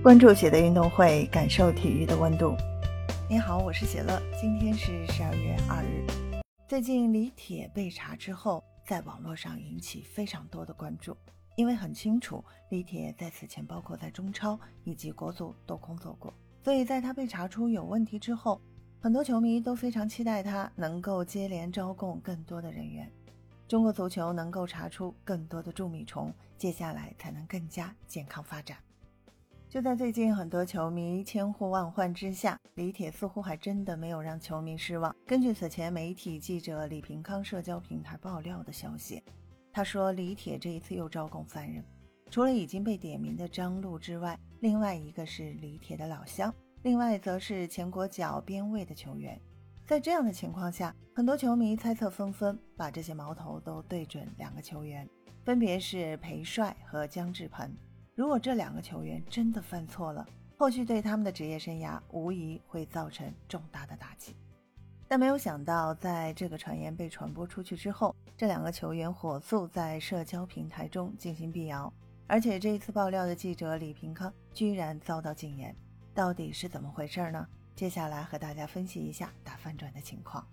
关注喜的运动会，感受体育的温度。你好，我是喜乐，今天是十二月二日。最近李铁被查之后，在网络上引起非常多的关注，因为很清楚李铁在此前包括在中超以及国足都工作过，所以在他被查出有问题之后，很多球迷都非常期待他能够接连招供更多的人员，中国足球能够查出更多的蛀米虫，接下来才能更加健康发展。就在最近，很多球迷千呼万唤之下，李铁似乎还真的没有让球迷失望。根据此前媒体记者李平康社交平台爆料的消息，他说李铁这一次又招供三人，除了已经被点名的张路之外，另外一个是李铁的老乡，另外则是前国脚边卫的球员。在这样的情况下，很多球迷猜测纷纷，把这些矛头都对准两个球员，分别是裴帅和姜志鹏。如果这两个球员真的犯错了，后续对他们的职业生涯无疑会造成重大的打击。但没有想到，在这个传言被传播出去之后，这两个球员火速在社交平台中进行辟谣，而且这一次爆料的记者李平康居然遭到禁言，到底是怎么回事呢？接下来和大家分析一下打反转的情况。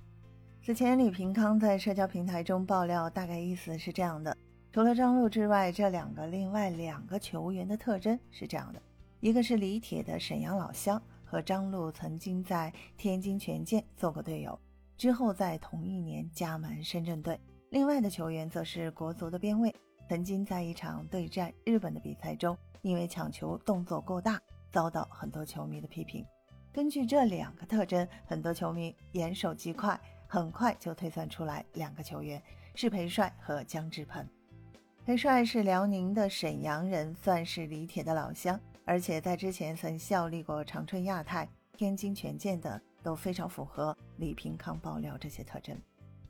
此前李平康在社交平台中爆料，大概意思是这样的。除了张路之外，这两个另外两个球员的特征是这样的：一个是李铁的沈阳老乡，和张路曾经在天津权健做过队友，之后在同一年加盟深圳队；另外的球员则是国足的边卫，曾经在一场对战日本的比赛中，因为抢球动作过大，遭到很多球迷的批评。根据这两个特征，很多球迷眼手极快，很快就推算出来两个球员是裴帅和姜志鹏。裴帅是辽宁的沈阳人，算是李铁的老乡，而且在之前曾效力过长春亚泰、天津权健等，都非常符合李平康爆料这些特征。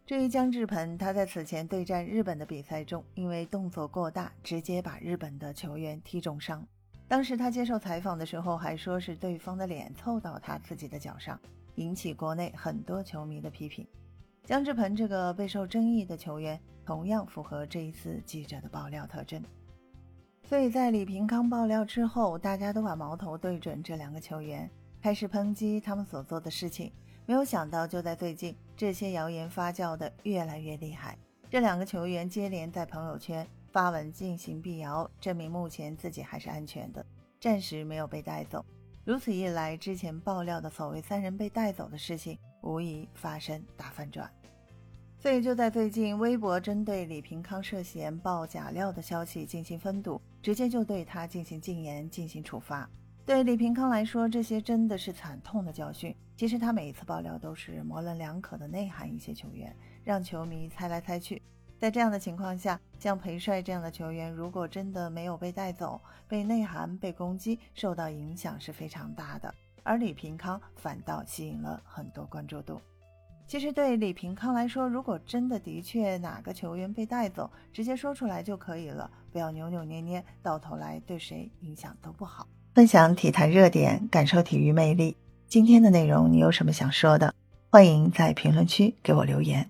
至于姜志鹏，他在此前对战日本的比赛中，因为动作过大，直接把日本的球员踢重伤。当时他接受采访的时候，还说是对方的脸凑到他自己的脚上，引起国内很多球迷的批评。姜志鹏这个备受争议的球员，同样符合这一次记者的爆料特征。所以在李平康爆料之后，大家都把矛头对准这两个球员，开始抨击他们所做的事情。没有想到，就在最近，这些谣言发酵的越来越厉害。这两个球员接连在朋友圈发文进行辟谣，证明目前自己还是安全的，暂时没有被带走。如此一来，之前爆料的所谓三人被带走的事情，无疑发生大反转。所以就在最近，微博针对李平康涉嫌爆假料的消息进行封堵，直接就对他进行禁言、进行处罚。对李平康来说，这些真的是惨痛的教训。其实他每一次爆料都是模棱两可的内涵一些球员，让球迷猜来猜去。在这样的情况下，像裴帅这样的球员，如果真的没有被带走，被内涵、被攻击，受到影响是非常大的。而李平康反倒吸引了很多关注度。其实对李平康来说，如果真的的确哪个球员被带走，直接说出来就可以了，不要扭扭捏捏，到头来对谁影响都不好。分享体坛热点，感受体育魅力。今天的内容你有什么想说的？欢迎在评论区给我留言。